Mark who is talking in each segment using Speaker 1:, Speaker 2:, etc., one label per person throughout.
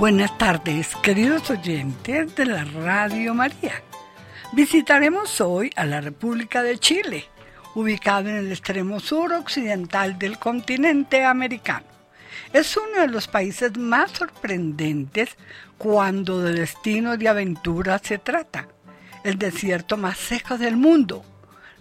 Speaker 1: Buenas tardes, queridos oyentes de la Radio María. Visitaremos hoy a la República de Chile, ubicado en el extremo sur occidental del continente americano. Es uno de los países más sorprendentes cuando de destino de aventura se trata. El desierto más seco del mundo,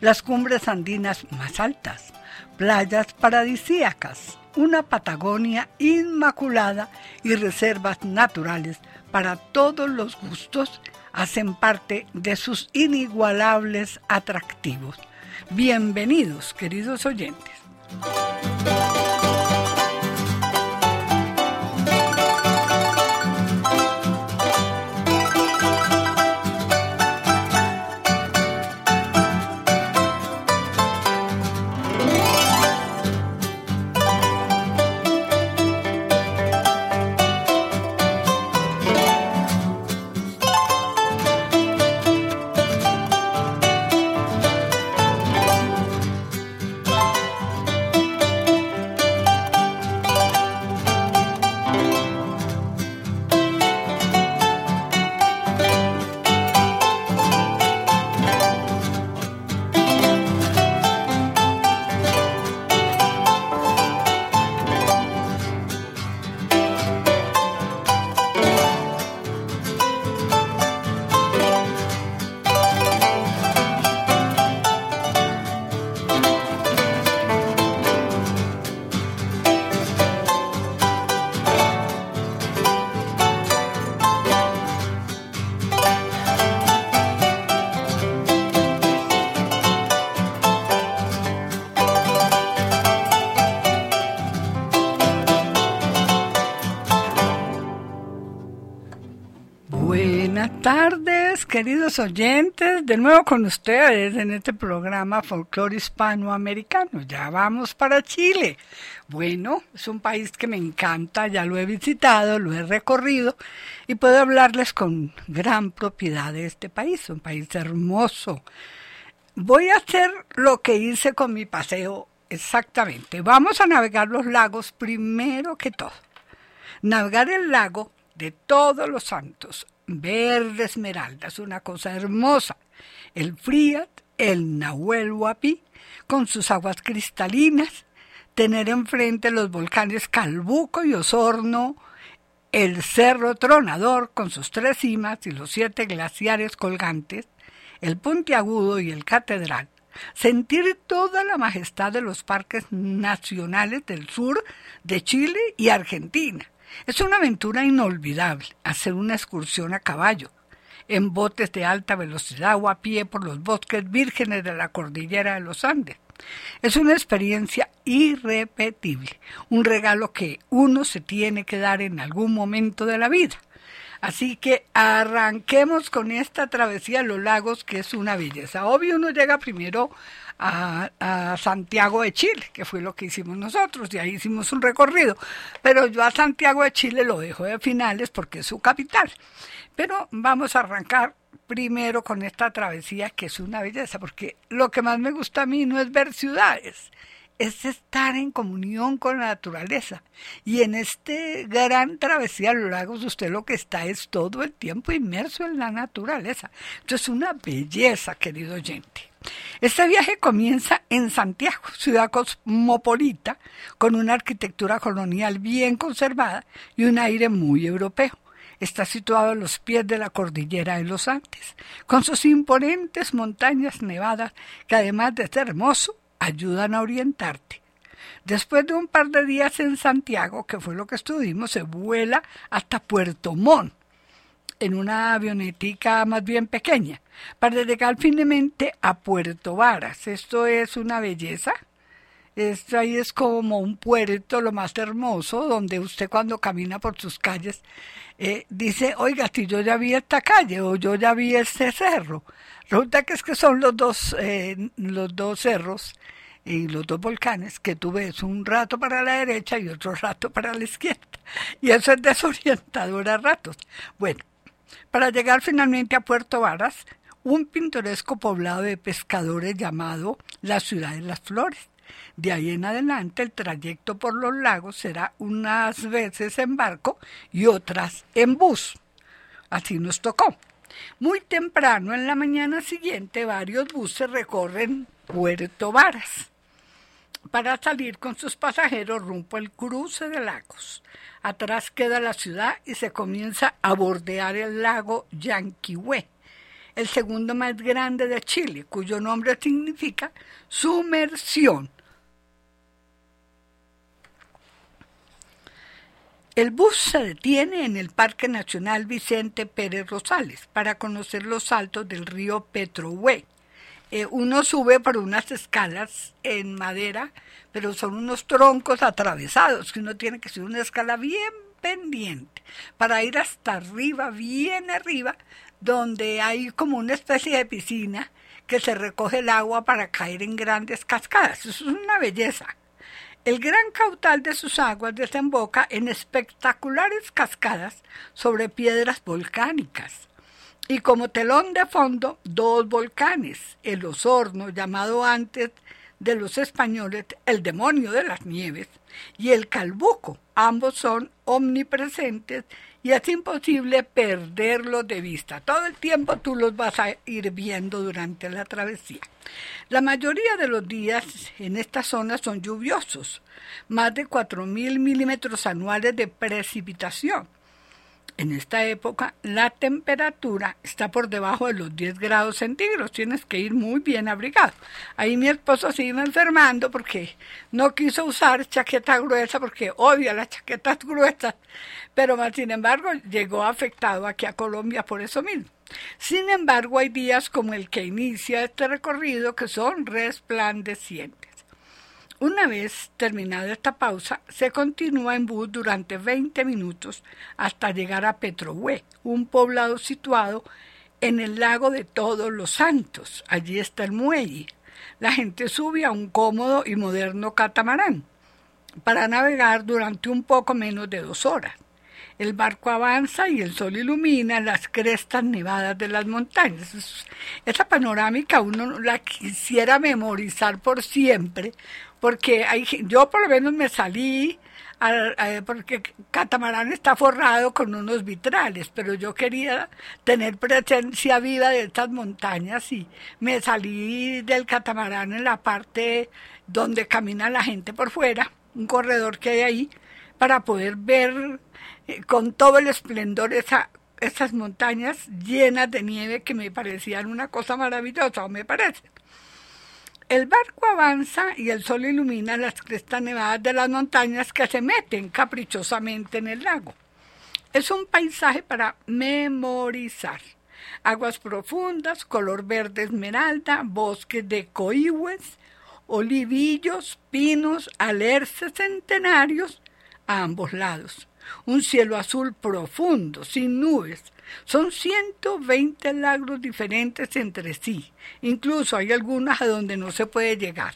Speaker 1: las cumbres andinas más altas, playas paradisíacas, una Patagonia inmaculada y reservas naturales para todos los gustos hacen parte de sus inigualables atractivos. Bienvenidos, queridos oyentes. Queridos oyentes, de nuevo con ustedes en este programa Folclore Hispanoamericano. Ya vamos para Chile. Bueno, es un país que me encanta, ya lo he visitado, lo he recorrido y puedo hablarles con gran propiedad de este país, un país hermoso. Voy a hacer lo que hice con mi paseo exactamente. Vamos a navegar los lagos primero que todo. Navegar el lago de todos los santos verde esmeralda, es una cosa hermosa. El Friat, el Nahuel Huapi, con sus aguas cristalinas, tener enfrente los volcanes Calbuco y Osorno, el Cerro Tronador con sus tres cimas y los siete glaciares colgantes, el Puntiagudo y el Catedral, sentir toda la majestad de los parques nacionales del sur de Chile y Argentina, es una aventura inolvidable hacer una excursión a caballo, en botes de alta velocidad o a pie por los bosques vírgenes de la cordillera de los Andes. Es una experiencia irrepetible, un regalo que uno se tiene que dar en algún momento de la vida. Así que arranquemos con esta travesía a los lagos, que es una belleza. Obvio, uno llega primero a, Santiago de Chile, que fue lo que hicimos nosotros, y ahí hicimos un recorrido. Pero yo a Santiago de Chile lo dejo de finales porque es su capital. Pero vamos a arrancar primero con esta travesía que es una belleza, porque lo que más me gusta a mí no es ver ciudades, es estar en comunión con la naturaleza. Y en este gran travesía a los lagos usted lo que está es todo el tiempo inmerso en la naturaleza. Entonces, una belleza, querido oyente. Este viaje comienza en Santiago, ciudad cosmopolita, con una arquitectura colonial bien conservada y un aire muy europeo. Está situado a los pies de la cordillera de los Andes, con sus imponentes montañas nevadas que además de ser hermoso, ayudan a orientarte. Después de un par de días en Santiago, que fue lo que estuvimos, se vuela hasta Puerto Montt, en una avionetica más bien pequeña, para llegar finalmente a Puerto Varas. Esto es una belleza. Esto ahí es como un puerto, lo más hermoso, donde usted cuando camina por sus calles eh, dice, oiga, si yo ya vi esta calle o yo ya vi este cerro. Resulta que es que son los dos, eh, los dos cerros y los dos volcanes que tú ves un rato para la derecha y otro rato para la izquierda. Y eso es desorientador a ratos. Bueno, para llegar finalmente a Puerto Varas, un pintoresco poblado de pescadores llamado la Ciudad de las Flores. De ahí en adelante el trayecto por los lagos será unas veces en barco y otras en bus. Así nos tocó. Muy temprano en la mañana siguiente varios buses recorren Puerto Varas para salir con sus pasajeros rumbo al cruce de lagos. Atrás queda la ciudad y se comienza a bordear el lago Yanquihue, el segundo más grande de Chile, cuyo nombre significa sumersión. El bus se detiene en el Parque Nacional Vicente Pérez Rosales para conocer los saltos del río Petrohue. Eh, uno sube por unas escalas en madera, pero son unos troncos atravesados, que uno tiene que subir una escala bien pendiente para ir hasta arriba, bien arriba, donde hay como una especie de piscina que se recoge el agua para caer en grandes cascadas. Eso es una belleza. El gran caudal de sus aguas desemboca en espectaculares cascadas sobre piedras volcánicas. Y como telón de fondo, dos volcanes, el Osorno, llamado antes de los españoles el demonio de las nieves, y el Calbuco. Ambos son omnipresentes y es imposible perderlos de vista. Todo el tiempo tú los vas a ir viendo durante la travesía. La mayoría de los días en esta zona son lluviosos, más de 4.000 milímetros anuales de precipitación en esta época la temperatura está por debajo de los 10 grados centígrados. Tienes que ir muy bien abrigado. Ahí mi esposo se iba enfermando porque no quiso usar chaqueta gruesa porque odia las chaquetas gruesas. Pero más sin embargo llegó afectado aquí a Colombia por eso mismo. Sin embargo, hay días como el que inicia este recorrido que son resplandecientes. Una vez terminada esta pausa, se continúa en bus durante 20 minutos hasta llegar a Petrohue, un poblado situado en el lago de Todos los Santos. Allí está el muelle. La gente sube a un cómodo y moderno catamarán para navegar durante un poco menos de dos horas. El barco avanza y el sol ilumina las crestas nevadas de las montañas. Esa panorámica uno la quisiera memorizar por siempre, porque hay, yo por lo menos me salí porque Catamarán está forrado con unos vitrales, pero yo quería tener presencia viva de estas montañas y me salí del catamarán en la parte donde camina la gente por fuera, un corredor que hay ahí, para poder ver eh, con todo el esplendor esa, esas montañas llenas de nieve que me parecían una cosa maravillosa, o me parece. El barco avanza y el sol ilumina las crestas nevadas de las montañas que se meten caprichosamente en el lago. Es un paisaje para memorizar. Aguas profundas, color verde esmeralda, bosques de coihues, olivillos, pinos, alerces centenarios a ambos lados. Un cielo azul profundo, sin nubes, son 120 lagos diferentes entre sí. Incluso hay algunas a donde no se puede llegar.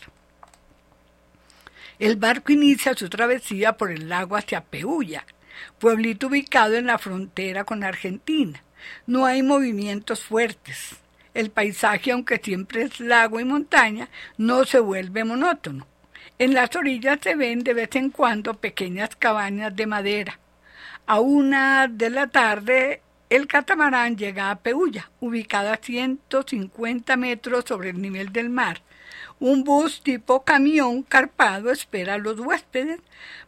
Speaker 1: El barco inicia su travesía por el lago hacia Peulla, pueblito ubicado en la frontera con Argentina. No hay movimientos fuertes. El paisaje, aunque siempre es lago y montaña, no se vuelve monótono. En las orillas se ven de vez en cuando pequeñas cabañas de madera. A una de la tarde el catamarán llega a Peulla, ubicada a 150 metros sobre el nivel del mar. Un bus tipo camión carpado espera a los huéspedes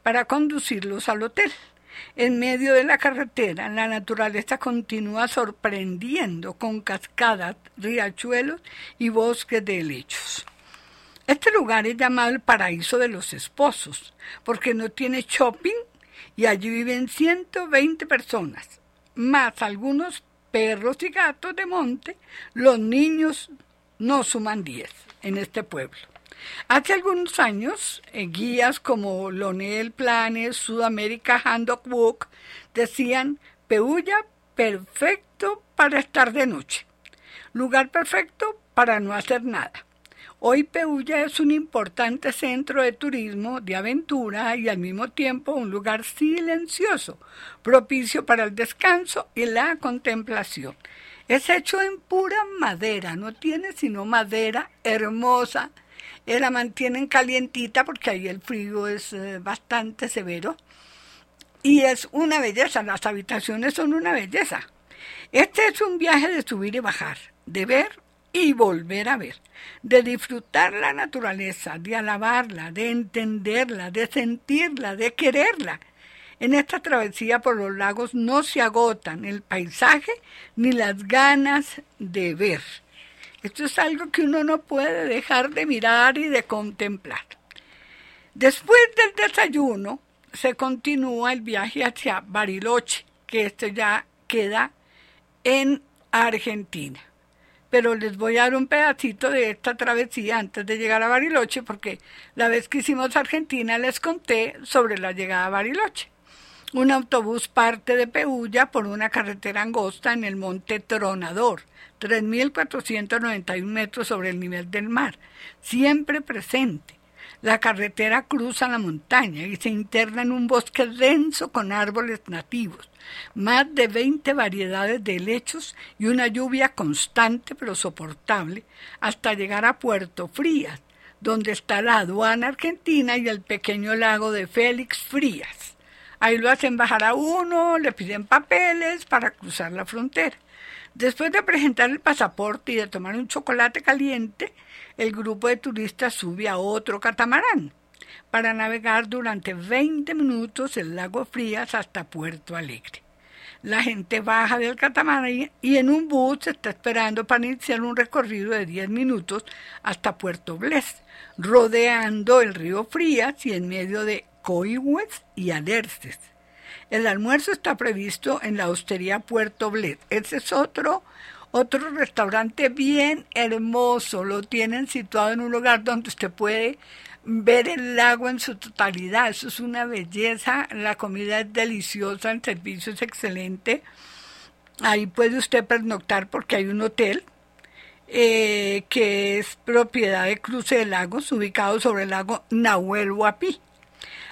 Speaker 1: para conducirlos al hotel. En medio de la carretera, la naturaleza continúa sorprendiendo con cascadas, riachuelos y bosques de helechos. Este lugar es llamado el paraíso de los esposos, porque no tiene shopping y allí viven 120 personas, más algunos perros y gatos de monte, los niños no suman 10 en este pueblo. Hace algunos años, eh, guías como Lonel Planes, Sudamérica Handbook decían Peulla perfecto para estar de noche, lugar perfecto para no hacer nada. Hoy Peulla es un importante centro de turismo, de aventura y al mismo tiempo un lugar silencioso, propicio para el descanso y la contemplación. Es hecho en pura madera, no tiene sino madera hermosa eh, la mantienen calientita porque ahí el frío es eh, bastante severo y es una belleza, las habitaciones son una belleza. Este es un viaje de subir y bajar, de ver y volver a ver, de disfrutar la naturaleza, de alabarla, de entenderla, de sentirla, de quererla. En esta travesía por los lagos no se agotan el paisaje ni las ganas de ver. Esto es algo que uno no puede dejar de mirar y de contemplar. Después del desayuno se continúa el viaje hacia Bariloche, que esto ya queda en Argentina pero les voy a dar un pedacito de esta travesía antes de llegar a Bariloche, porque la vez que hicimos Argentina les conté sobre la llegada a Bariloche. Un autobús parte de Peulla por una carretera angosta en el monte Tronador, 3.491 metros sobre el nivel del mar, siempre presente. La carretera cruza la montaña y se interna en un bosque denso con árboles nativos, más de 20 variedades de helechos y una lluvia constante pero soportable hasta llegar a Puerto Frías, donde está la aduana argentina y el pequeño lago de Félix Frías. Ahí lo hacen bajar a uno, le piden papeles para cruzar la frontera. Después de presentar el pasaporte y de tomar un chocolate caliente, el grupo de turistas sube a otro catamarán para navegar durante 20 minutos el lago Frías hasta Puerto Alegre. La gente baja del catamarán y en un bus se está esperando para iniciar un recorrido de 10 minutos hasta Puerto Bles, rodeando el río Frías y en medio de Coihues y Alerces. El almuerzo está previsto en la hostería Puerto Bles. Ese es otro otro restaurante bien hermoso, lo tienen situado en un lugar donde usted puede ver el lago en su totalidad. Eso es una belleza, la comida es deliciosa, el servicio es excelente. Ahí puede usted pernoctar porque hay un hotel eh, que es propiedad de Cruce de Lagos, ubicado sobre el lago Nahuel Huapi.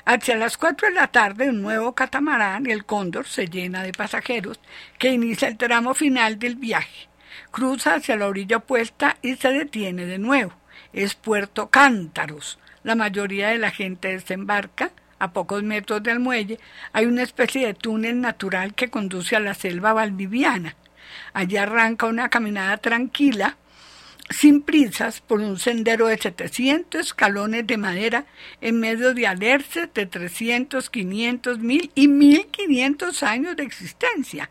Speaker 1: Hacia las 4 de la tarde, un nuevo catamarán, el Cóndor, se llena de pasajeros que inicia el tramo final del viaje cruza hacia la orilla opuesta y se detiene de nuevo. Es Puerto Cántaros. La mayoría de la gente desembarca a pocos metros del muelle. Hay una especie de túnel natural que conduce a la selva valdiviana. Allí arranca una caminada tranquila, sin prisas, por un sendero de 700 escalones de madera en medio de alerces de 300, 500, 1000 y 1500 años de existencia.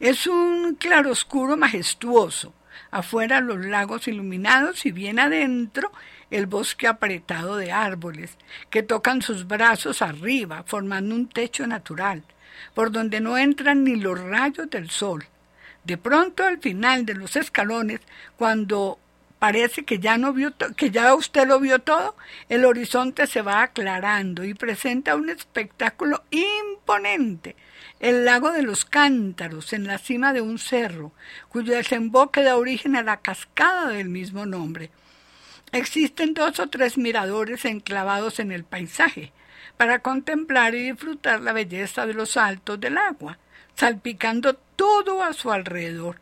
Speaker 1: Es un claroscuro majestuoso. Afuera los lagos iluminados y bien adentro el bosque apretado de árboles que tocan sus brazos arriba, formando un techo natural, por donde no entran ni los rayos del sol. De pronto, al final de los escalones, cuando parece que ya no vio que ya usted lo vio todo, el horizonte se va aclarando y presenta un espectáculo imponente el lago de los Cántaros, en la cima de un cerro, cuyo desemboque da origen a la cascada del mismo nombre. Existen dos o tres miradores enclavados en el paisaje, para contemplar y disfrutar la belleza de los altos del agua, salpicando todo a su alrededor.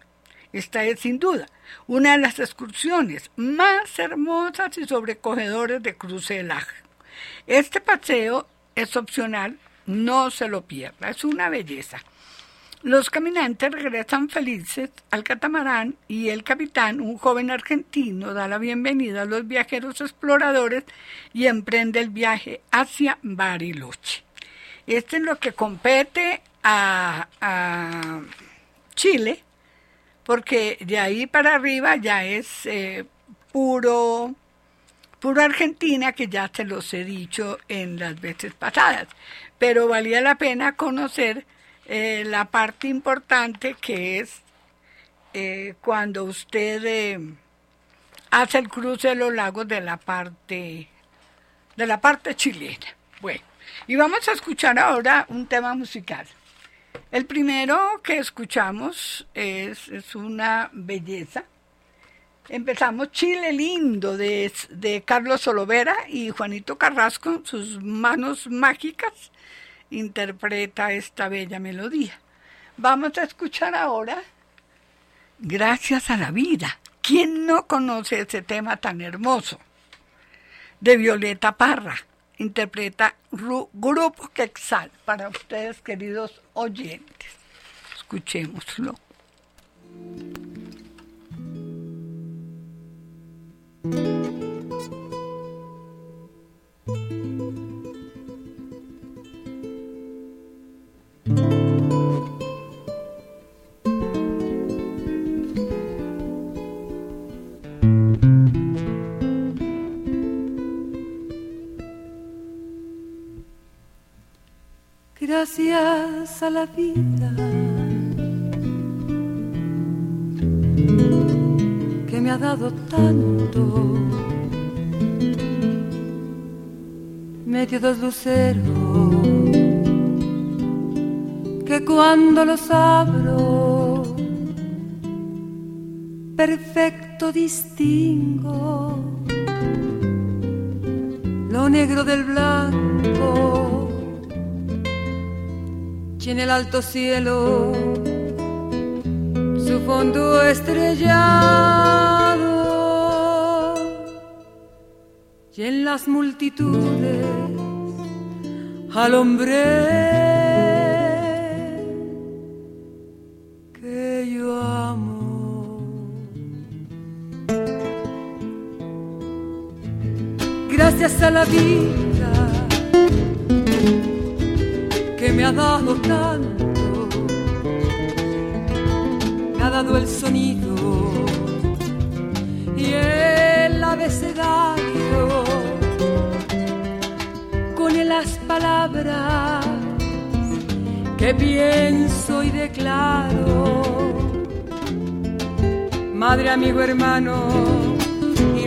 Speaker 1: Esta es sin duda una de las excursiones más hermosas y sobrecogedoras de Cruce del Lago. Este paseo es opcional no se lo pierda, es una belleza. Los caminantes regresan felices al catamarán y el capitán, un joven argentino, da la bienvenida a los viajeros exploradores y emprende el viaje hacia Bariloche. Este es lo que compete a, Chile, porque de ahí para arriba ya es eh, puro puro Argentina, que ya se los he dicho en las veces pasadas pero valía la pena conocer eh, la parte importante que es eh, cuando usted eh, hace el cruce de los lagos de la parte de la parte chilena. Bueno, y vamos a escuchar ahora un tema musical. El primero que escuchamos es, es una belleza. Empezamos Chile Lindo de, de Carlos Olovera y Juanito Carrasco, sus manos mágicas interpreta esta bella melodía. Vamos a escuchar ahora Gracias a la vida. ¿Quién no conoce ese tema tan hermoso? de Violeta Parra. Interpreta Grupo Quexal para ustedes, queridos oyentes. Escuchémoslo.
Speaker 2: Gracias a la vida que me ha dado tanto. Medio dos luceros que cuando los abro perfecto distingo lo negro del blanco en el alto cielo su fondo estrellado y en las multitudes al hombre que yo amo. Gracias a la vida me ha dado tanto, me ha dado el sonido y el abecedario con las palabras que pienso y declaro. Madre, amigo, hermano, y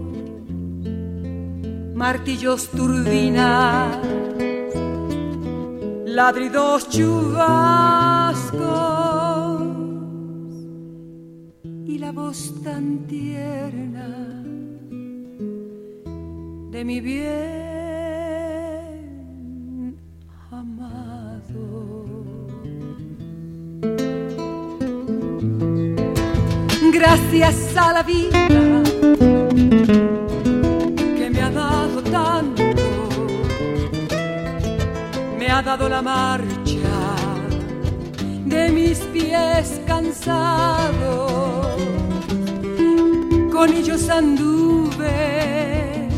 Speaker 2: martillos, turbinas, ladridos, chubascos y la voz tan tierna de mi bien amado. Gracias a la vida dado la marcha de mis pies cansados. Con ellos anduve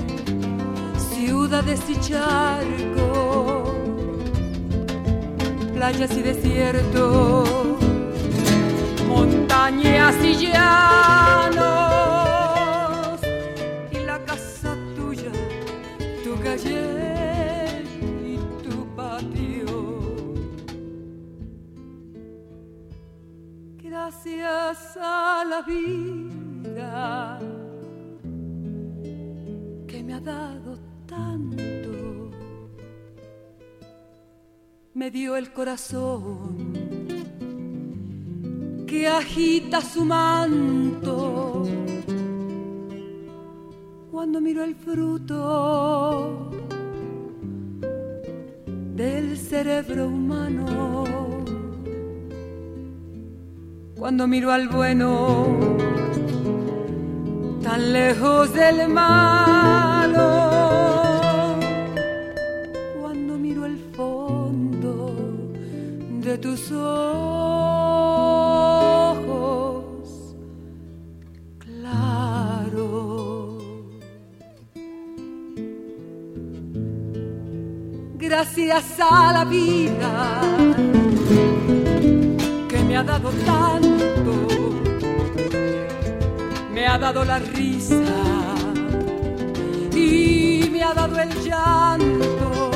Speaker 2: ciudades y charcos, playas y desiertos, montañas y llanos, gracias a la vida que me ha dado tanto. Me dio el corazón que agita su manto cuando miro el fruto del cerebro humano cuando miro al bueno tan lejos del malo, cuando miro el fondo de tus ojos claro. Gracias a la vida me ha dado tanto, me ha dado la risa y me ha dado el llanto.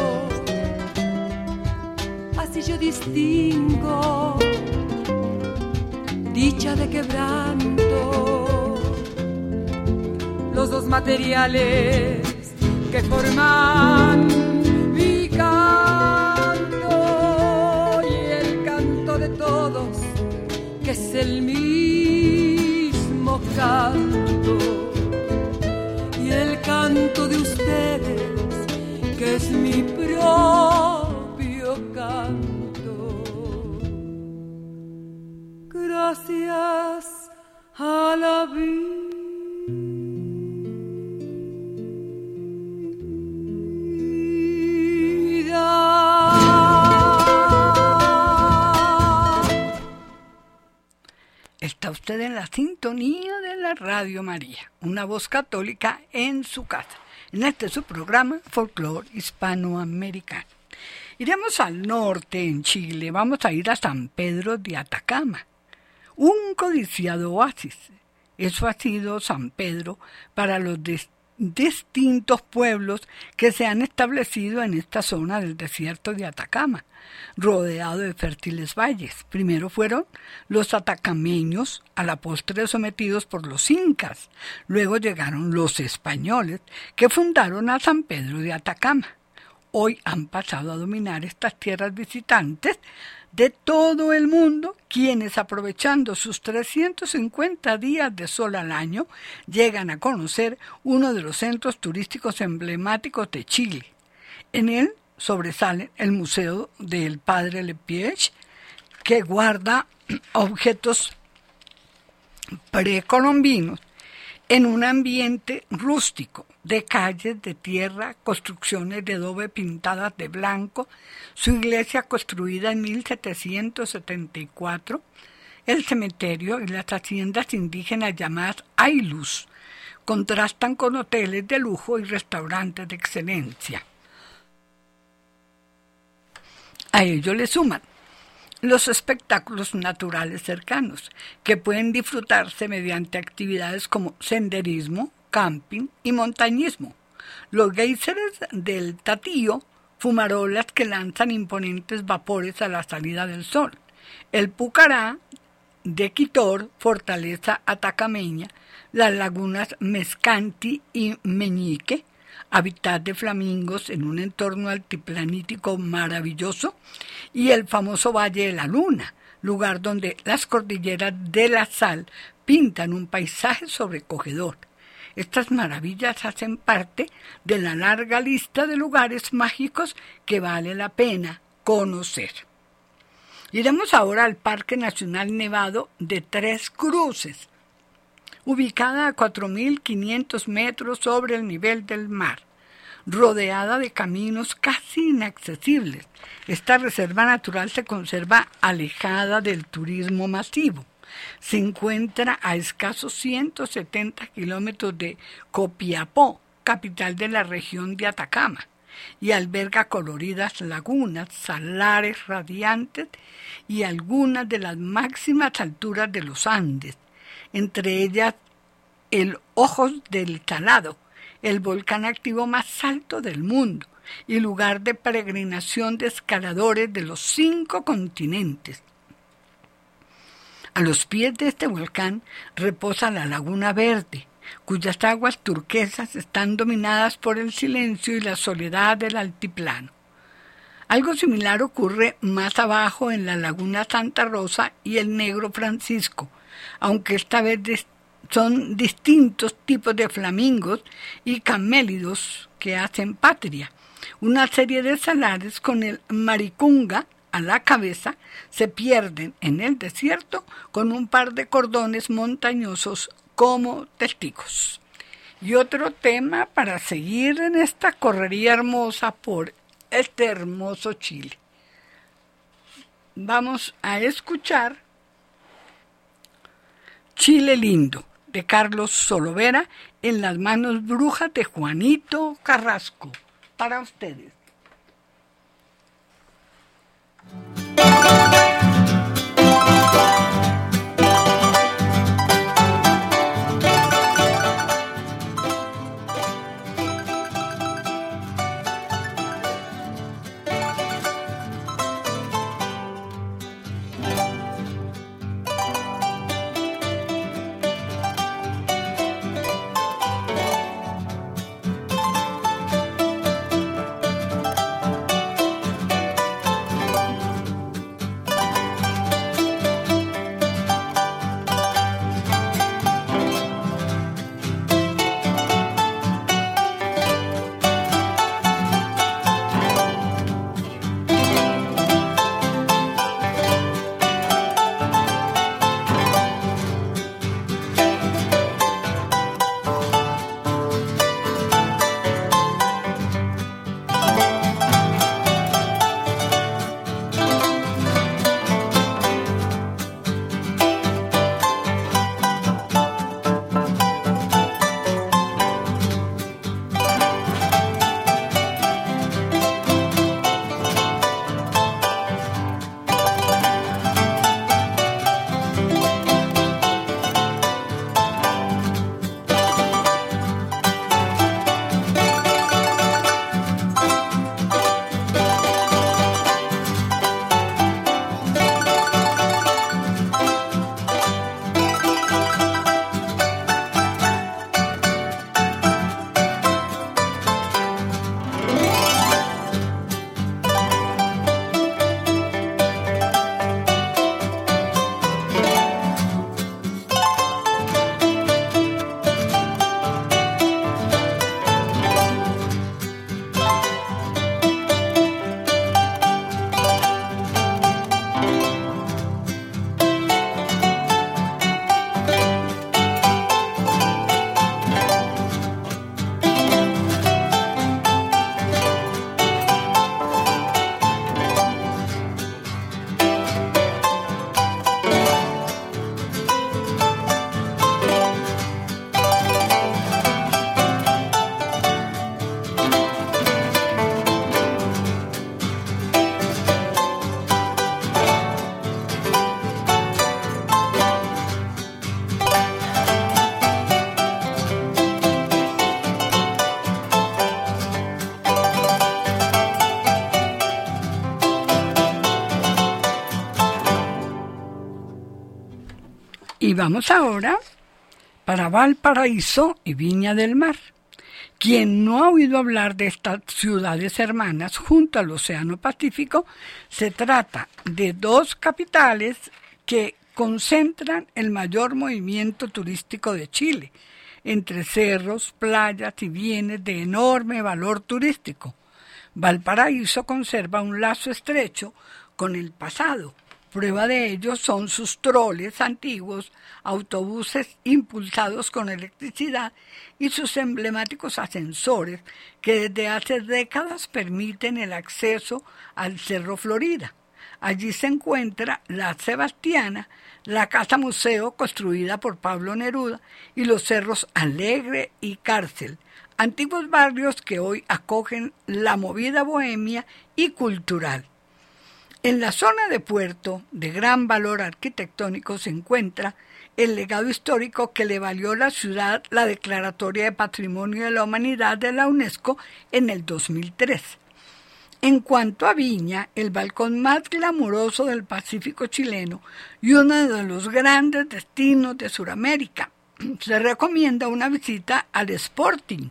Speaker 2: Así yo distingo dicha de quebranto. Los dos materiales que forman el mismo canto. Y el canto de ustedes, que es mi propio canto. Gracias a la vida.
Speaker 1: Usted en la sintonía de la Radio María, una voz católica en su casa. En este su programa, Folklore Hispanoamericano. Iremos al norte, en Chile. Vamos a ir a San Pedro de Atacama, un codiciado oasis. Eso ha sido San Pedro para los dis- distintos pueblos que se han establecido en esta zona del desierto de Atacama, rodeado de fértiles valles. Primero fueron los atacameños, a la postre sometidos por los incas. Luego llegaron los españoles, que fundaron a San Pedro de Atacama. Hoy han pasado a dominar estas tierras visitantes de todo el mundo, quienes aprovechando sus 350 días de sol al año, llegan a conocer uno de los centros turísticos emblemáticos de Chile. En él sobresale el Museo del Padre Lepiech, que guarda objetos precolombinos en un ambiente rústico, de calles de tierra, construcciones de adobe pintadas de blanco, su iglesia construida en 1774, el cementerio y las haciendas indígenas llamadas Ailus contrastan con hoteles de lujo y restaurantes de excelencia. A ello le suman los espectáculos naturales cercanos, que pueden disfrutarse mediante actividades como senderismo, camping y montañismo. Los geysers del Tatío, fumarolas que lanzan imponentes vapores a la salida del sol. El Pucará de Quitor, fortaleza atacameña, las lagunas Mescanti y Meñique, hábitat de flamingos en un entorno altiplanítico maravilloso, y el famoso Valle de la Luna, lugar donde las cordilleras de la sal pintan un paisaje sobrecogedor. Estas maravillas hacen parte de la larga lista de lugares mágicos que vale la pena conocer. Iremos ahora al Parque Nacional Nevado de Tres Cruces, ubicada a 4.500 metros sobre el nivel del mar, rodeada de caminos casi inaccesibles. Esta reserva natural se conserva alejada del turismo masivo. Se encuentra a escasos 170 kilómetros de Copiapó, capital de la región de Atacama, y alberga coloridas lagunas, salares radiantes y algunas de las máximas alturas de los Andes, entre ellas el Ojos del Talado, el volcán activo más alto del mundo y lugar de peregrinación de escaladores de los cinco continentes. A los pies de este volcán reposa la Laguna Verde, cuyas aguas turquesas están dominadas por el silencio y la soledad del altiplano. Algo similar ocurre más abajo en la Laguna Santa Rosa y el Negro Francisco, aunque esta vez son distintos tipos de flamingos y camélidos que hacen patria. Una serie de salares con el maricunga a la cabeza se pierden en el desierto con un par de cordones montañosos como testigos. Y otro tema para seguir en esta correría hermosa por este hermoso Chile. Vamos a escuchar Chile lindo de Carlos Solovera en las manos brujas de Juanito Carrasco. Para ustedes. Vamos ahora para Valparaíso y Viña del Mar. Quien no ha oído hablar de estas ciudades hermanas junto al Océano Pacífico, se trata de dos capitales que concentran el mayor movimiento turístico de Chile, entre cerros, playas y bienes de enorme valor turístico. Valparaíso conserva un lazo estrecho con el pasado. Prueba de ello son sus troles antiguos, autobuses impulsados con electricidad y sus emblemáticos ascensores que desde hace décadas permiten el acceso al Cerro Florida. Allí se encuentra la Sebastiana, la casa museo construida por Pablo Neruda y los cerros Alegre y Cárcel, antiguos barrios que hoy acogen la movida bohemia y cultural. En la zona de puerto, de gran valor arquitectónico, se encuentra el legado histórico que le valió la ciudad la Declaratoria de Patrimonio de la Humanidad de la UNESCO en el 2003. En cuanto a Viña, el balcón más glamuroso del Pacífico chileno y uno de los grandes destinos de Sudamérica, se recomienda una visita al Sporting,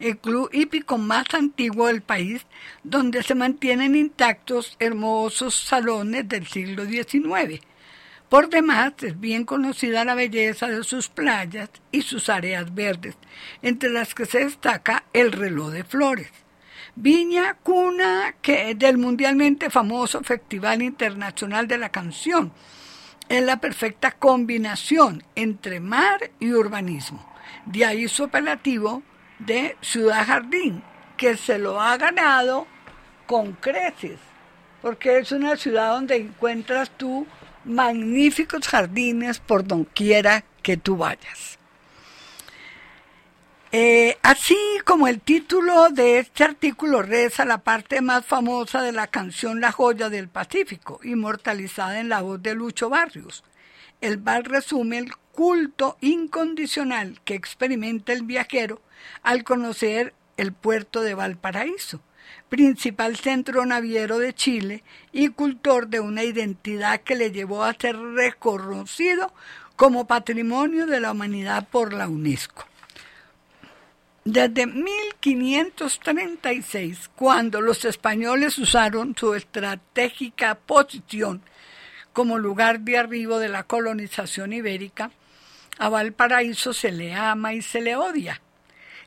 Speaker 1: el club hípico más antiguo del país, donde se mantienen intactos hermosos salones del siglo XIX. Por demás, es bien conocida la belleza de sus playas y sus áreas verdes, entre las que se destaca el reloj de flores. Viña, cuna que del mundialmente famoso Festival Internacional de la Canción. Es la perfecta combinación entre mar y urbanismo. De ahí su apelativo de Ciudad Jardín, que se lo ha ganado con creces, porque es una ciudad donde encuentras tú magníficos jardines por donquiera que tú vayas. Eh, así como el título de este artículo reza la parte más famosa de la canción La joya del Pacífico, inmortalizada en la voz de Lucho Barrios. El bar resume el culto incondicional que experimenta el viajero al conocer el puerto de Valparaíso, principal centro naviero de Chile y cultor de una identidad que le llevó a ser reconocido como Patrimonio de la Humanidad por la UNESCO. Desde 1536, cuando los españoles usaron su estratégica posición como lugar de arribo de la colonización ibérica, a Valparaíso se le ama y se le odia.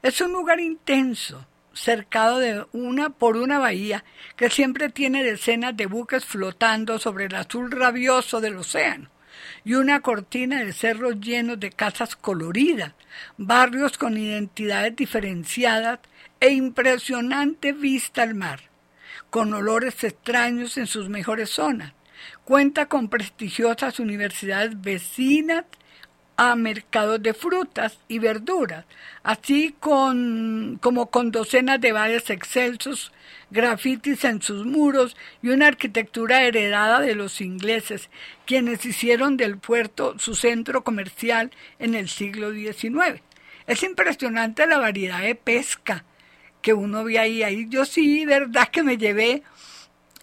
Speaker 1: Es un lugar intenso, cercado de una por una bahía que siempre tiene decenas de buques flotando sobre el azul rabioso del océano y una cortina de cerros llenos de casas coloridas, barrios con identidades diferenciadas e impresionante vista al mar, con olores extraños en sus mejores zonas. Cuenta con prestigiosas universidades vecinas a mercados de frutas y verduras, así con, como con docenas de bares excelsos, grafitis en sus muros y una arquitectura heredada de los ingleses, quienes hicieron del puerto su centro comercial en el siglo XIX. Es impresionante la variedad de pesca que uno ve ahí. ahí. Yo sí, verdad que me llevé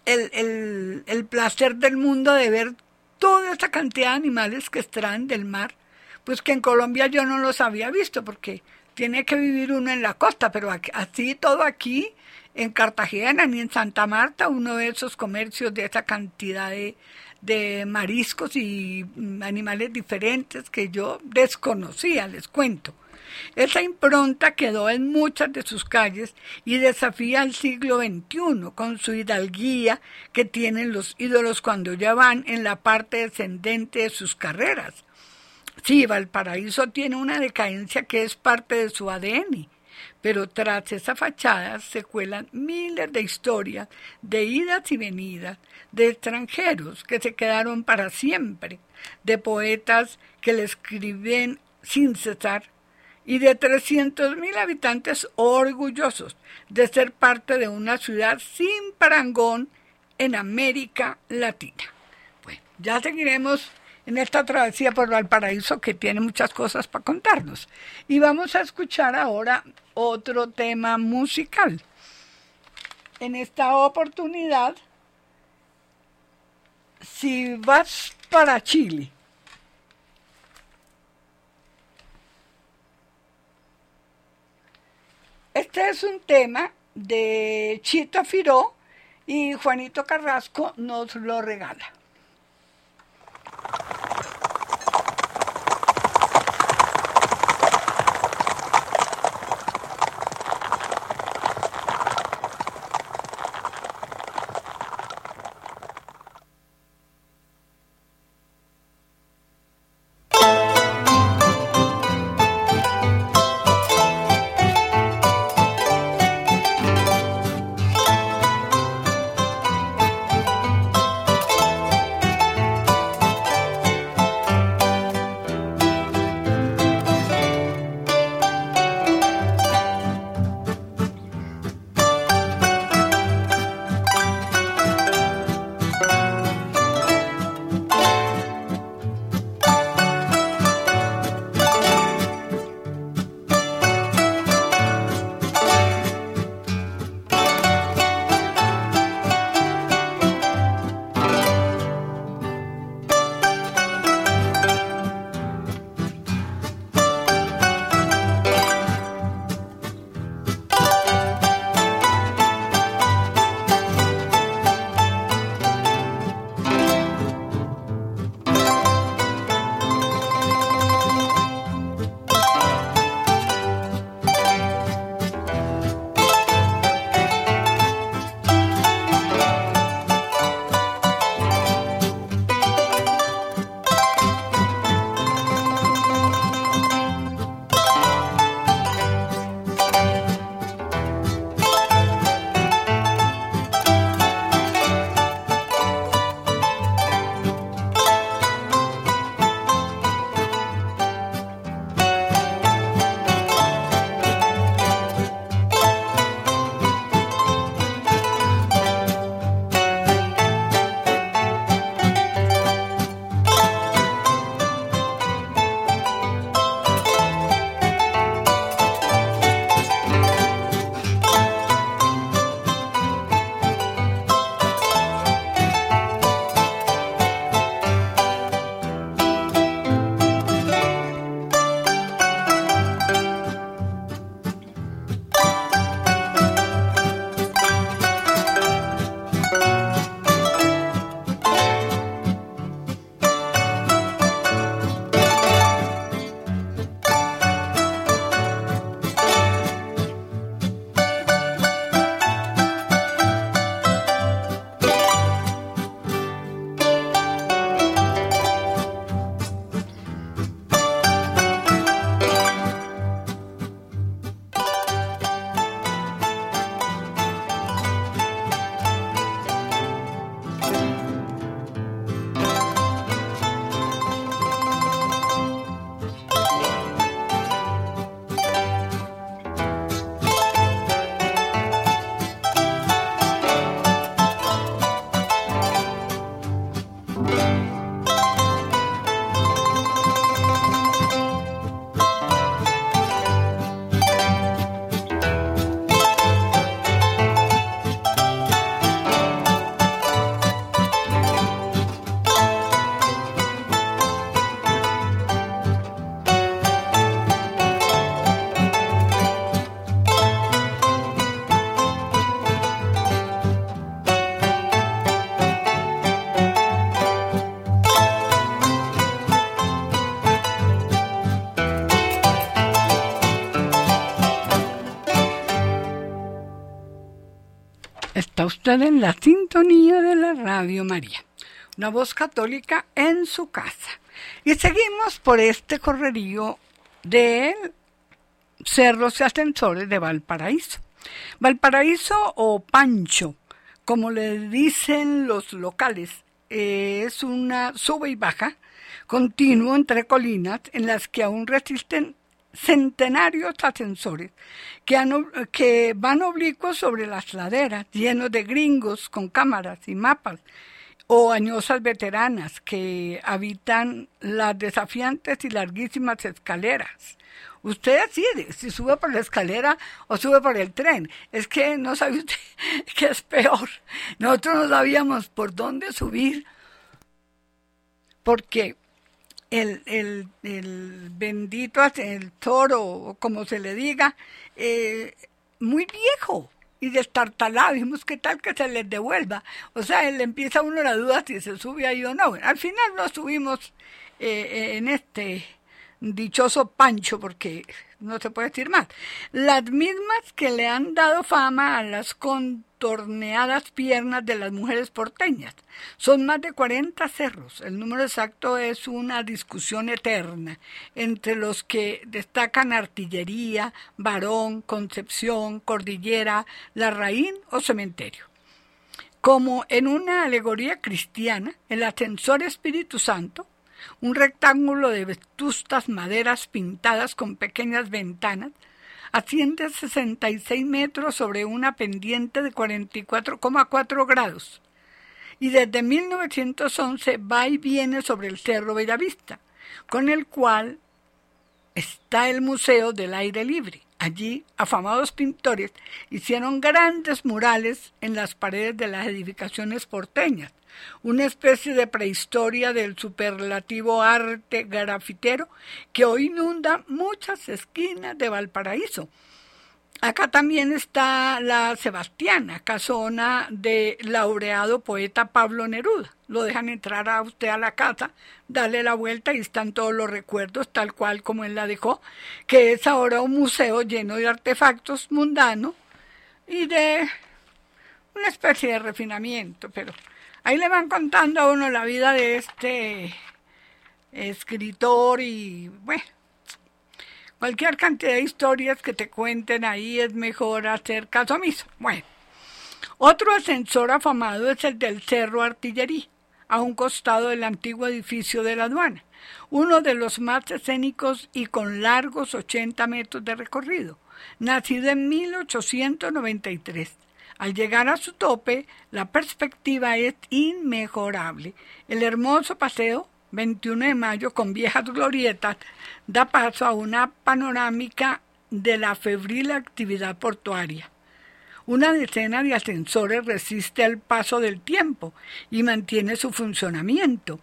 Speaker 1: el, el, el placer del mundo de ver toda esta cantidad de animales que extraen del mar pues que en Colombia yo no los había visto porque tiene que vivir uno en la costa, pero así todo aquí, en Cartagena ni en Santa Marta, uno de esos comercios de esa cantidad de, de mariscos y animales diferentes que yo desconocía, les cuento. Esa impronta quedó en muchas de sus calles y desafía al siglo XXI con su hidalguía que tienen los ídolos cuando ya van en la parte descendente de sus carreras. Sí, Valparaíso tiene una decadencia que es parte de su ADN, pero tras esa fachada se cuelan miles de historias de idas y venidas, de extranjeros que se quedaron para siempre, de poetas que le escriben sin cesar y de 300.000 habitantes orgullosos de ser parte de una ciudad sin parangón en América Latina. Bueno, ya seguiremos en esta travesía por Valparaíso que tiene muchas cosas para contarnos. Y vamos a escuchar ahora otro tema musical. En esta oportunidad, si vas para Chile, Este es un tema de Chito Firó y Juanito Carrasco nos lo regala. Usted en la sintonía de la Radio María, una voz católica en su casa. Y seguimos por este correrío de cerros y ascensores de Valparaíso. Valparaíso o Pancho, como le dicen los locales, es una sube y baja continuo entre colinas en las que aún resisten centenarios ascensores que, que van oblicuos sobre las laderas, llenos de gringos con cámaras y mapas, o añosas veteranas que habitan las desafiantes y larguísimas escaleras. Usted decide si sube por la escalera o sube por el tren. Es que no sabe usted qué es peor. Nosotros no sabíamos por dónde subir. Porque el, el, el bendito, el toro, o como se le diga, eh, muy viejo y destartalado. Dijimos, ¿qué tal que se les devuelva? O sea, le empieza uno la duda si se sube ahí o no. al final nos subimos eh, en este dichoso Pancho, porque no se puede decir más. Las mismas que le han dado fama a las contorneadas piernas de las mujeres porteñas. Son más de 40 cerros. El número exacto es una discusión eterna entre los que destacan artillería, varón, concepción, cordillera, larraín o cementerio. Como en una alegoría cristiana, el ascensor Espíritu Santo un rectángulo de vetustas maderas pintadas con pequeñas ventanas, asciende 66 metros sobre una pendiente de 44,4 grados y desde 1911 va y viene sobre el Cerro Bellavista, con el cual está el Museo del Aire Libre. Allí, afamados pintores hicieron grandes murales en las paredes de las edificaciones porteñas, una especie de prehistoria del superlativo arte grafitero que hoy inunda muchas esquinas de Valparaíso. Acá también está la Sebastiana, casona de laureado poeta Pablo Neruda. Lo dejan entrar a usted a la casa, darle la vuelta y están todos los recuerdos tal cual como él la dejó, que es ahora un museo lleno de artefactos mundanos y de una especie de refinamiento, pero Ahí le van contando a uno la vida de este escritor y, bueno, cualquier cantidad de historias que te cuenten ahí es mejor hacer caso omiso. Bueno, otro ascensor afamado es el del Cerro Artillería, a un costado del antiguo edificio de la aduana, uno de los más escénicos y con largos 80 metros de recorrido, nacido en 1893 al llegar a su tope, la perspectiva es inmejorable. El hermoso paseo 21 de mayo con viejas glorietas da paso a una panorámica de la febril actividad portuaria. Una decena de ascensores resiste al paso del tiempo y mantiene su funcionamiento.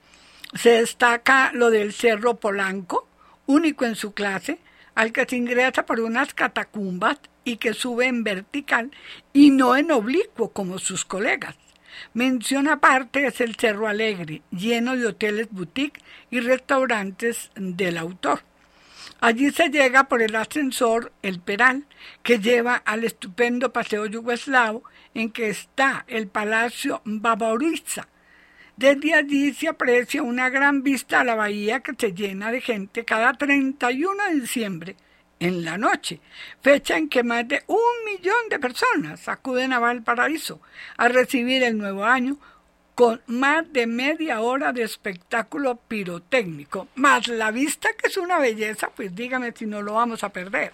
Speaker 1: Se destaca lo del Cerro Polanco, único en su clase, al que se ingresa por unas catacumbas y que sube en vertical y no en oblicuo como sus colegas. Mención aparte es el Cerro Alegre, lleno de hoteles boutique y restaurantes del autor. Allí se llega por el ascensor El Peral, que lleva al estupendo paseo yugoslavo en que está el Palacio Baboriza. Desde allí se aprecia una gran vista a la bahía que se llena de gente cada 31 de diciembre en la noche, fecha en que más de un millón de personas acuden a Valparaíso a recibir el nuevo año con más de media hora de espectáculo pirotécnico, más la vista que es una belleza, pues dígame si no lo vamos a perder.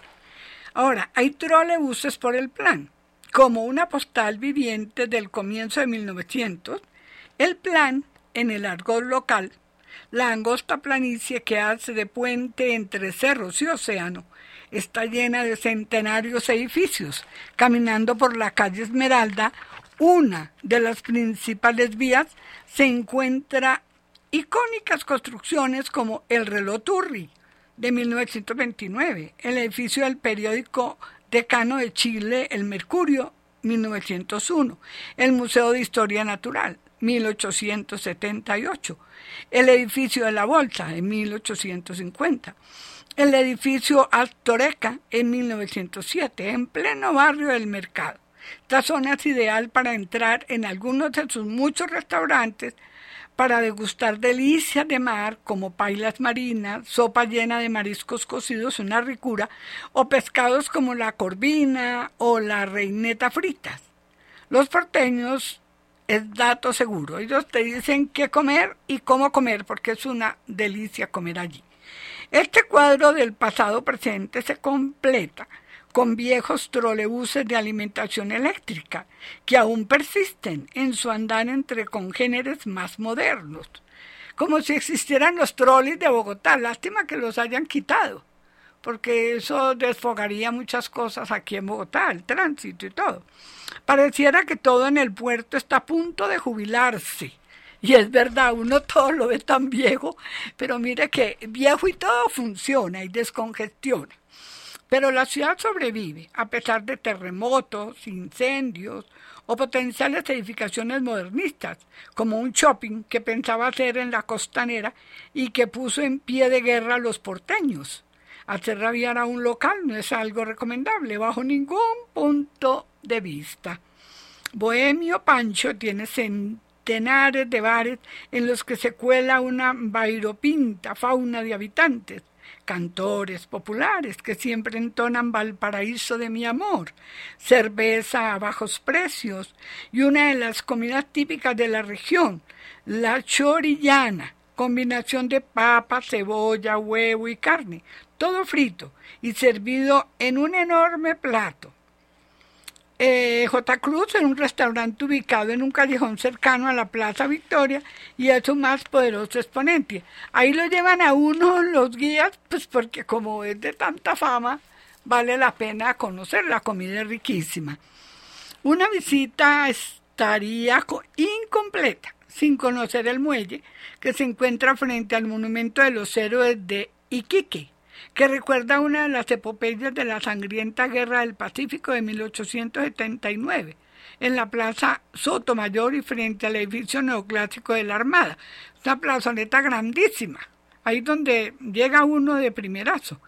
Speaker 1: Ahora, hay trolebuses por el plan. Como una postal viviente del comienzo de 1900, el plan, en el argot local, la angosta planicie que hace de puente entre cerros y océano, está llena de centenarios edificios. Caminando por la calle Esmeralda, una de las principales vías, se encuentra icónicas construcciones como el reloj Turri de 1929, el edificio del periódico Decano de Chile, el Mercurio, 1901, el Museo de Historia Natural, 1878, el edificio de la Bolsa, en 1850, el edificio Altoreca en 1907, en pleno barrio del mercado. Esta zona es ideal para entrar en algunos de sus muchos restaurantes para degustar delicias de mar como pailas marinas, sopa llena de mariscos cocidos, una ricura, o pescados como la corvina o la reineta fritas. Los porteños es dato seguro. Ellos te dicen qué comer y cómo comer porque es una delicia comer allí. Este cuadro del pasado presente se completa con viejos trolebuses de alimentación eléctrica que aún persisten en su andar entre congéneres más modernos, como si existieran los troles de Bogotá. Lástima que los hayan quitado, porque eso desfogaría muchas cosas aquí en Bogotá, el tránsito y todo. Pareciera que todo en el puerto está a punto de jubilarse y es verdad, uno todo lo ve tan viejo, pero mire que viejo y todo funciona y descongestiona. Pero la ciudad sobrevive a pesar de terremotos, incendios o potenciales edificaciones modernistas, como un shopping que pensaba hacer en la costanera y que puso en pie de guerra a los porteños. Hacer rabiar a un local no es algo recomendable bajo ningún punto de vista. Bohemio Pancho tiene centenares de bares en los que se cuela una bairopinta fauna de habitantes, cantores populares que siempre entonan Valparaíso de mi amor, cerveza a bajos precios y una de las comidas típicas de la región, la chorillana, combinación de papa, cebolla, huevo y carne, todo frito y servido en un enorme plato. Eh, J. Cruz es un restaurante ubicado en un callejón cercano a la Plaza Victoria y es su más poderoso exponente. Ahí lo llevan a uno los guías, pues porque como es de tanta fama, vale la pena conocer, la comida es riquísima. Una visita estaría incompleta sin conocer el muelle que se encuentra frente al monumento de los héroes de Iquique que recuerda una de las epopeyas de la sangrienta Guerra del Pacífico de 1879, en la Plaza Sotomayor y frente al edificio neoclásico de la Armada. Una plazoleta grandísima, ahí donde llega uno de primerazo.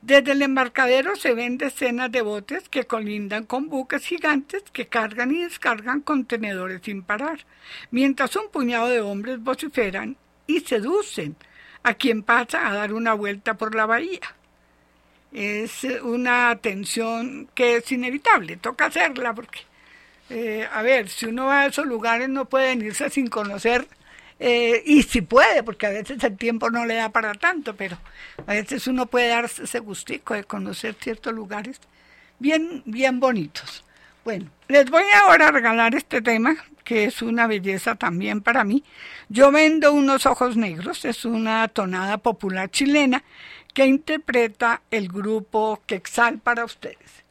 Speaker 1: Desde el embarcadero se ven decenas de botes que colindan con buques gigantes que cargan y descargan contenedores sin parar, mientras un puñado de hombres vociferan y seducen a quien pasa a dar una vuelta por la bahía. Es una atención que es inevitable, toca hacerla porque, eh, a ver, si uno va a esos lugares no puede irse sin conocer, eh, y si puede, porque a veces el tiempo no le da para tanto, pero a veces uno puede darse ese gustico de conocer ciertos lugares bien, bien bonitos. Bueno, les voy ahora a regalar este tema, que es una belleza también para mí. Yo vendo unos ojos negros, es una tonada popular chilena que interpreta el grupo Quexal para ustedes.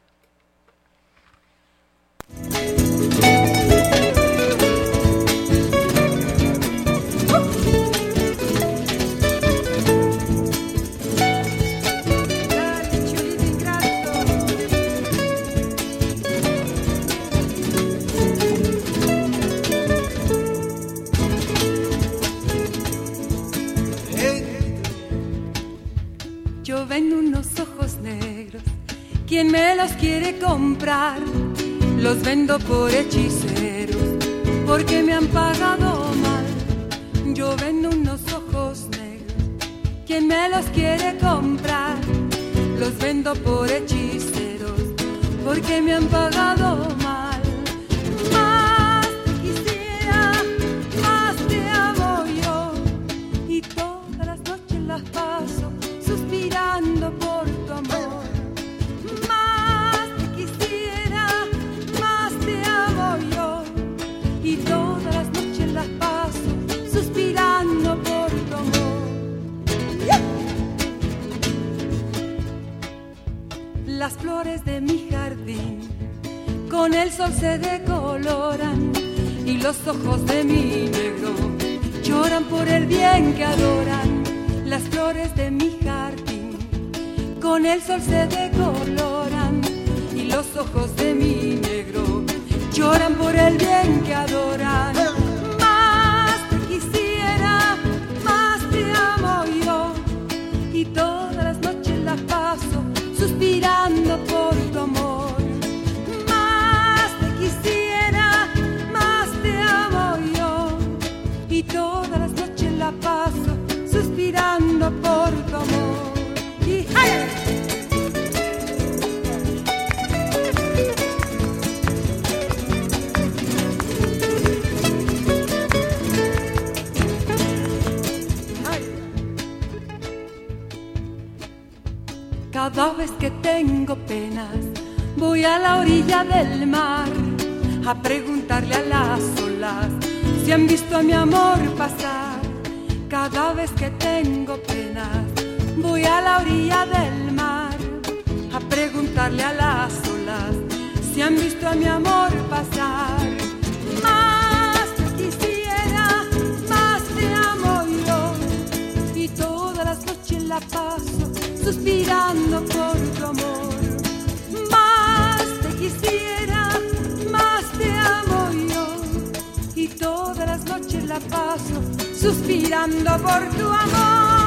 Speaker 2: Vendo unos ojos negros. Quien me los quiere comprar, los vendo por hechiceros, porque me han pagado mal. Yo vendo unos ojos negros. Quien me los quiere comprar, los vendo por hechiceros, porque me han pagado mal. Por tu amor. Más te quisiera, más te amo yo. Y todas las noches las paso suspirando por tu amor. Las flores de mi jardín con el sol se decoloran y los ojos de mi negro lloran por el bien que adoran las flores de mi jardín con el sol se decoloran y los ojos de mi negro lloran por el bien que adoran. Cada vez que tengo penas, voy a la orilla del mar a preguntarle a las olas si han visto a mi amor pasar. Cada vez que tengo penas, voy a la orilla del mar a preguntarle a las olas si han visto a mi amor pasar. Más quisiera, más te amo yo y todas las noches la paso suspirando por tu amor. Más te quisiera, más te amo yo. Y todas las noches la paso suspirando por tu amor.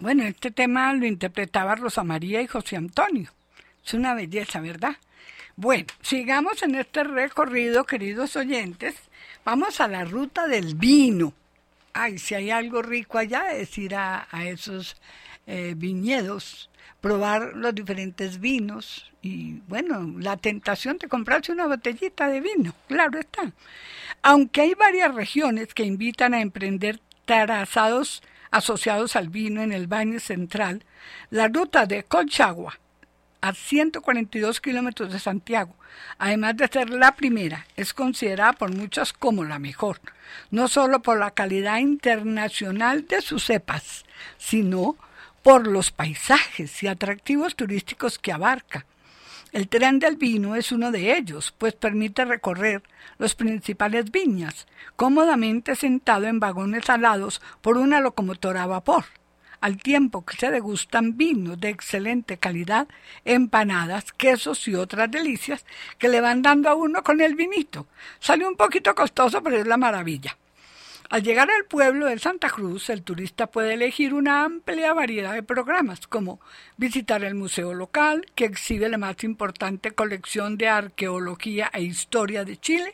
Speaker 1: Bueno, este tema lo interpretaba Rosa María y José Antonio. Es una belleza, ¿verdad? Bueno, sigamos en este recorrido, queridos oyentes. Vamos a la ruta del vino. Ay, si hay algo rico allá es ir a, esos eh, viñedos, probar los diferentes vinos y, bueno, la tentación de comprarse una botellita de vino, claro está. Aunque hay varias regiones que invitan a emprender trazados asociados al vino en el Valle Central, la ruta de Colchagua, a 142 kilómetros de Santiago, además de ser la primera, es considerada por muchos como la mejor, no solo por la calidad internacional de sus cepas, sino por los paisajes y atractivos turísticos que abarca. El tren del vino es uno de ellos, pues permite recorrer los principales viñas, cómodamente sentado en vagones alados por una locomotora a vapor, al tiempo que se degustan vinos de excelente calidad, empanadas, quesos y otras delicias que le van dando a uno con el vinito. Sale un poquito costoso, pero es la maravilla. Al llegar al pueblo de Santa Cruz, el turista puede elegir una amplia variedad de programas, como visitar el museo local, que exhibe la más importante colección de arqueología e historia de Chile.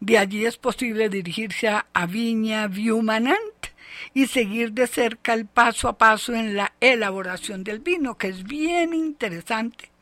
Speaker 1: De allí es posible dirigirse a Viña Viumanant y seguir de cerca el paso a paso en la elaboración del vino, que es bien interesante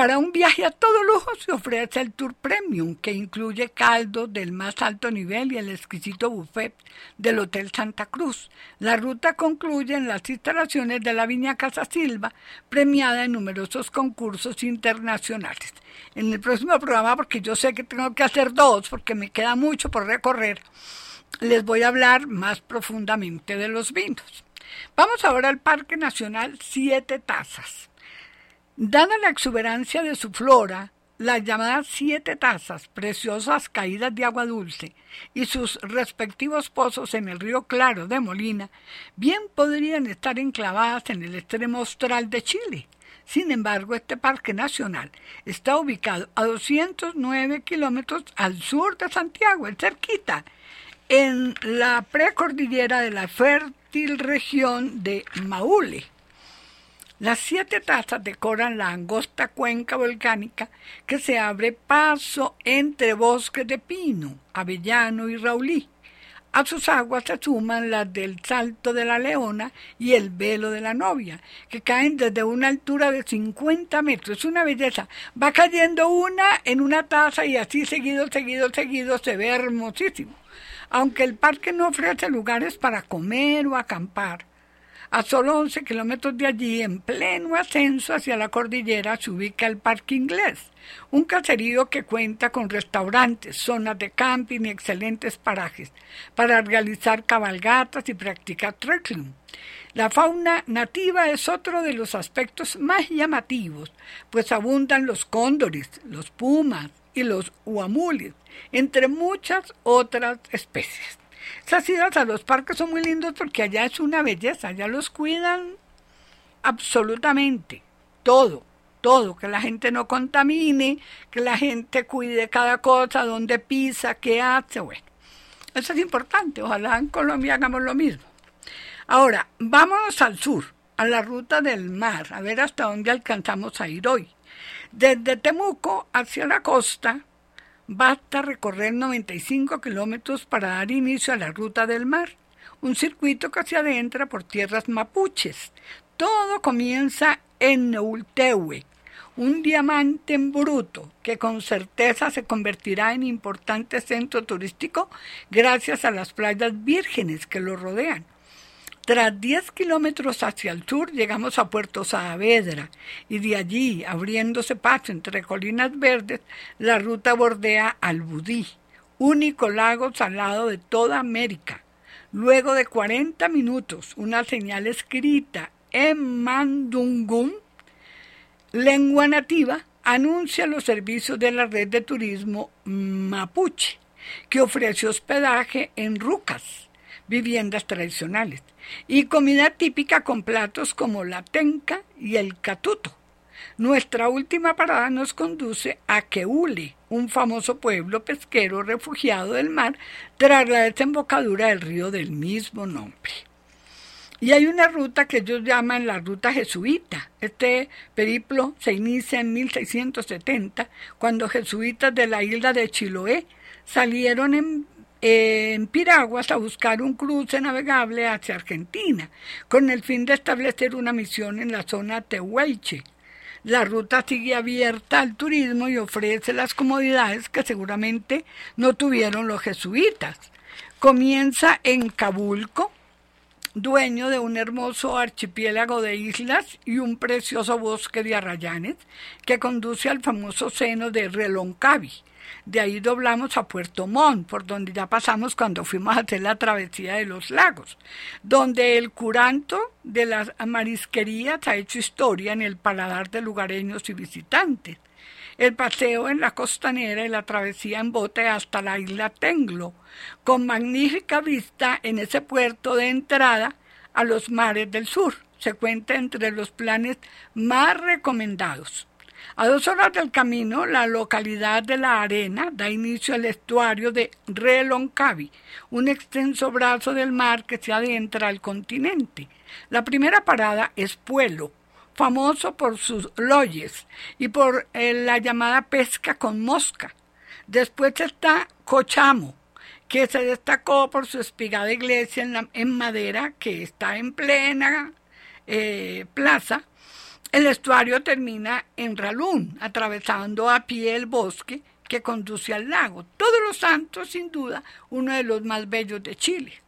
Speaker 1: para un viaje a todo lujo se ofrece el Tour Premium, que incluye caldo del más alto nivel y el exquisito buffet del Hotel Santa Cruz. La ruta concluye en las instalaciones de la Viña Casa Silva, premiada en numerosos concursos internacionales. En el próximo programa, porque yo sé que tengo que hacer dos, porque me queda mucho por recorrer, les voy a hablar más profundamente de los vinos. Vamos ahora al Parque Nacional Siete Tazas. Dada la exuberancia de su flora, las llamadas siete tazas, preciosas caídas de agua dulce, y sus respectivos pozos en el río Claro de Molina, bien podrían estar enclavadas en el extremo austral de Chile. Sin embargo, este parque nacional está ubicado a 209 kilómetros al sur de Santiago, en cerquita, en la precordillera de la fértil región de Maule. Las siete tazas decoran la angosta cuenca volcánica que se abre paso entre bosques de pino, avellano y raulí. A sus aguas se suman las del Salto de la Leona y el Velo de la Novia, que caen desde una altura de 50 metros. Es una belleza. Va cayendo una en una taza y así seguido, seguido, seguido se ve hermosísimo. Aunque el parque no ofrece lugares para comer o acampar, a solo 11 kilómetros de allí, en pleno ascenso hacia la cordillera, se ubica el Parque Inglés, un caserío que cuenta con restaurantes, zonas de camping y excelentes parajes para realizar cabalgatas y practicar trekking. La fauna nativa es otro de los aspectos más llamativos, pues abundan los cóndores, los pumas y los huamules, entre muchas otras especies. Esas idas a los parques son muy lindos porque allá es una belleza, allá los cuidan absolutamente, todo, todo, que la gente no contamine, que la gente cuide cada cosa, dónde pisa, qué hace, bueno. Eso es importante, ojalá en Colombia hagamos lo mismo. Ahora, vámonos al sur, a la ruta del mar, a ver hasta dónde alcanzamos a ir hoy. Desde Temuco hacia la costa, Basta recorrer 95 kilómetros para dar inicio a la ruta del mar, un circuito que se adentra por tierras mapuches. Todo comienza en Neultehue, un diamante en bruto que con certeza se convertirá en importante centro turístico gracias a las playas vírgenes que lo rodean. Tras 10 kilómetros hacia el sur llegamos a Puerto Saavedra y de allí, abriéndose paso entre colinas verdes, la ruta bordea al Budí, único lago salado de toda América. Luego de 40 minutos, una señal escrita en Mandungum, lengua nativa, anuncia los servicios de la red de turismo mapuche que ofrece hospedaje en rucas, viviendas tradicionales, y comida típica con platos como la tenca y el catuto. Nuestra última parada nos conduce a Keule, un famoso pueblo pesquero refugiado del mar tras la desembocadura del río del mismo nombre. Y hay una ruta que ellos llaman la ruta jesuita. Este periplo se inicia en 1670, cuando jesuitas de la isla de Chiloé salieron en, en piraguas a buscar un cruce navegable hacia Argentina, con el fin de establecer una misión en la zona Tehuelche. La ruta sigue abierta al turismo y ofrece las comodidades que seguramente no tuvieron los jesuitas. Comienza en Cabulco, dueño de un hermoso archipiélago de islas y un precioso bosque de arrayanes que conduce al famoso seno de Reloncavi. De ahí doblamos a Puerto Montt, por donde ya pasamos cuando fuimos a hacer la travesía de los lagos, donde el curanto de las marisquerías ha hecho historia en el paladar de lugareños y visitantes. El paseo en la costanera y la travesía en bote hasta la isla Tenglo, con magnífica vista en ese puerto de entrada a los mares del sur. Se cuenta entre los planes más recomendados. A dos horas del camino, la localidad de La Arena da inicio al estuario de Reloncavi, un extenso brazo del mar que se adentra al continente. La primera parada es Pueblo, famoso por sus loyes y por eh, la llamada pesca con mosca. Después está Cochamo, que se destacó por su espigada iglesia en, madera que está en plena eh, plaza. El estuario termina en Ralún, atravesando a pie el bosque que conduce al lago. Todos los Santos, sin duda, uno de los más bellos de Chile.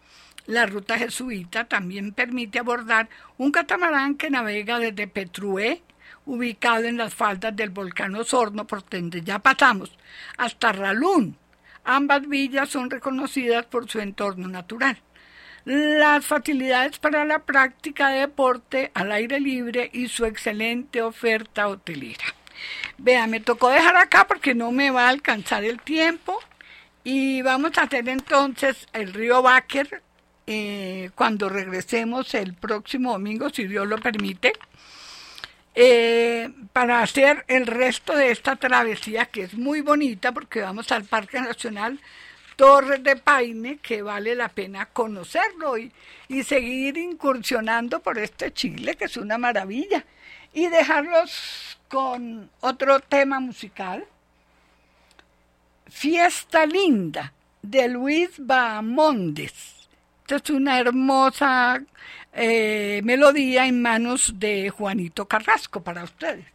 Speaker 1: La ruta jesuita también permite abordar un catamarán que navega desde Petrué, ubicado en las faldas del volcán Osorno, por donde ya pasamos, hasta Ralún. Ambas villas son reconocidas por su entorno natural. Las facilidades para la práctica de deporte al aire libre y su excelente oferta hotelera. Vea, me tocó dejar acá porque no me va a alcanzar el tiempo y vamos a hacer entonces el río Báquer eh, cuando regresemos el próximo domingo, si Dios lo permite, eh, para hacer el resto de esta travesía que es muy bonita porque vamos al Parque Nacional Torres de Paine, que vale la pena conocerlo y, y seguir incursionando por este Chile, que es una maravilla, y dejarlos con otro tema musical. Fiesta Linda, de Luis Bahamondes es una hermosa eh, melodía en manos de Juanito Carrasco para ustedes.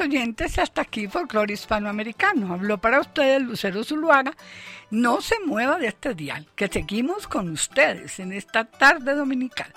Speaker 1: Oyentes, hasta aquí Folclore Hispanoamericano. Habló para ustedes Lucero Zuluaga. No se mueva de este dial, que seguimos con ustedes en esta tarde dominical.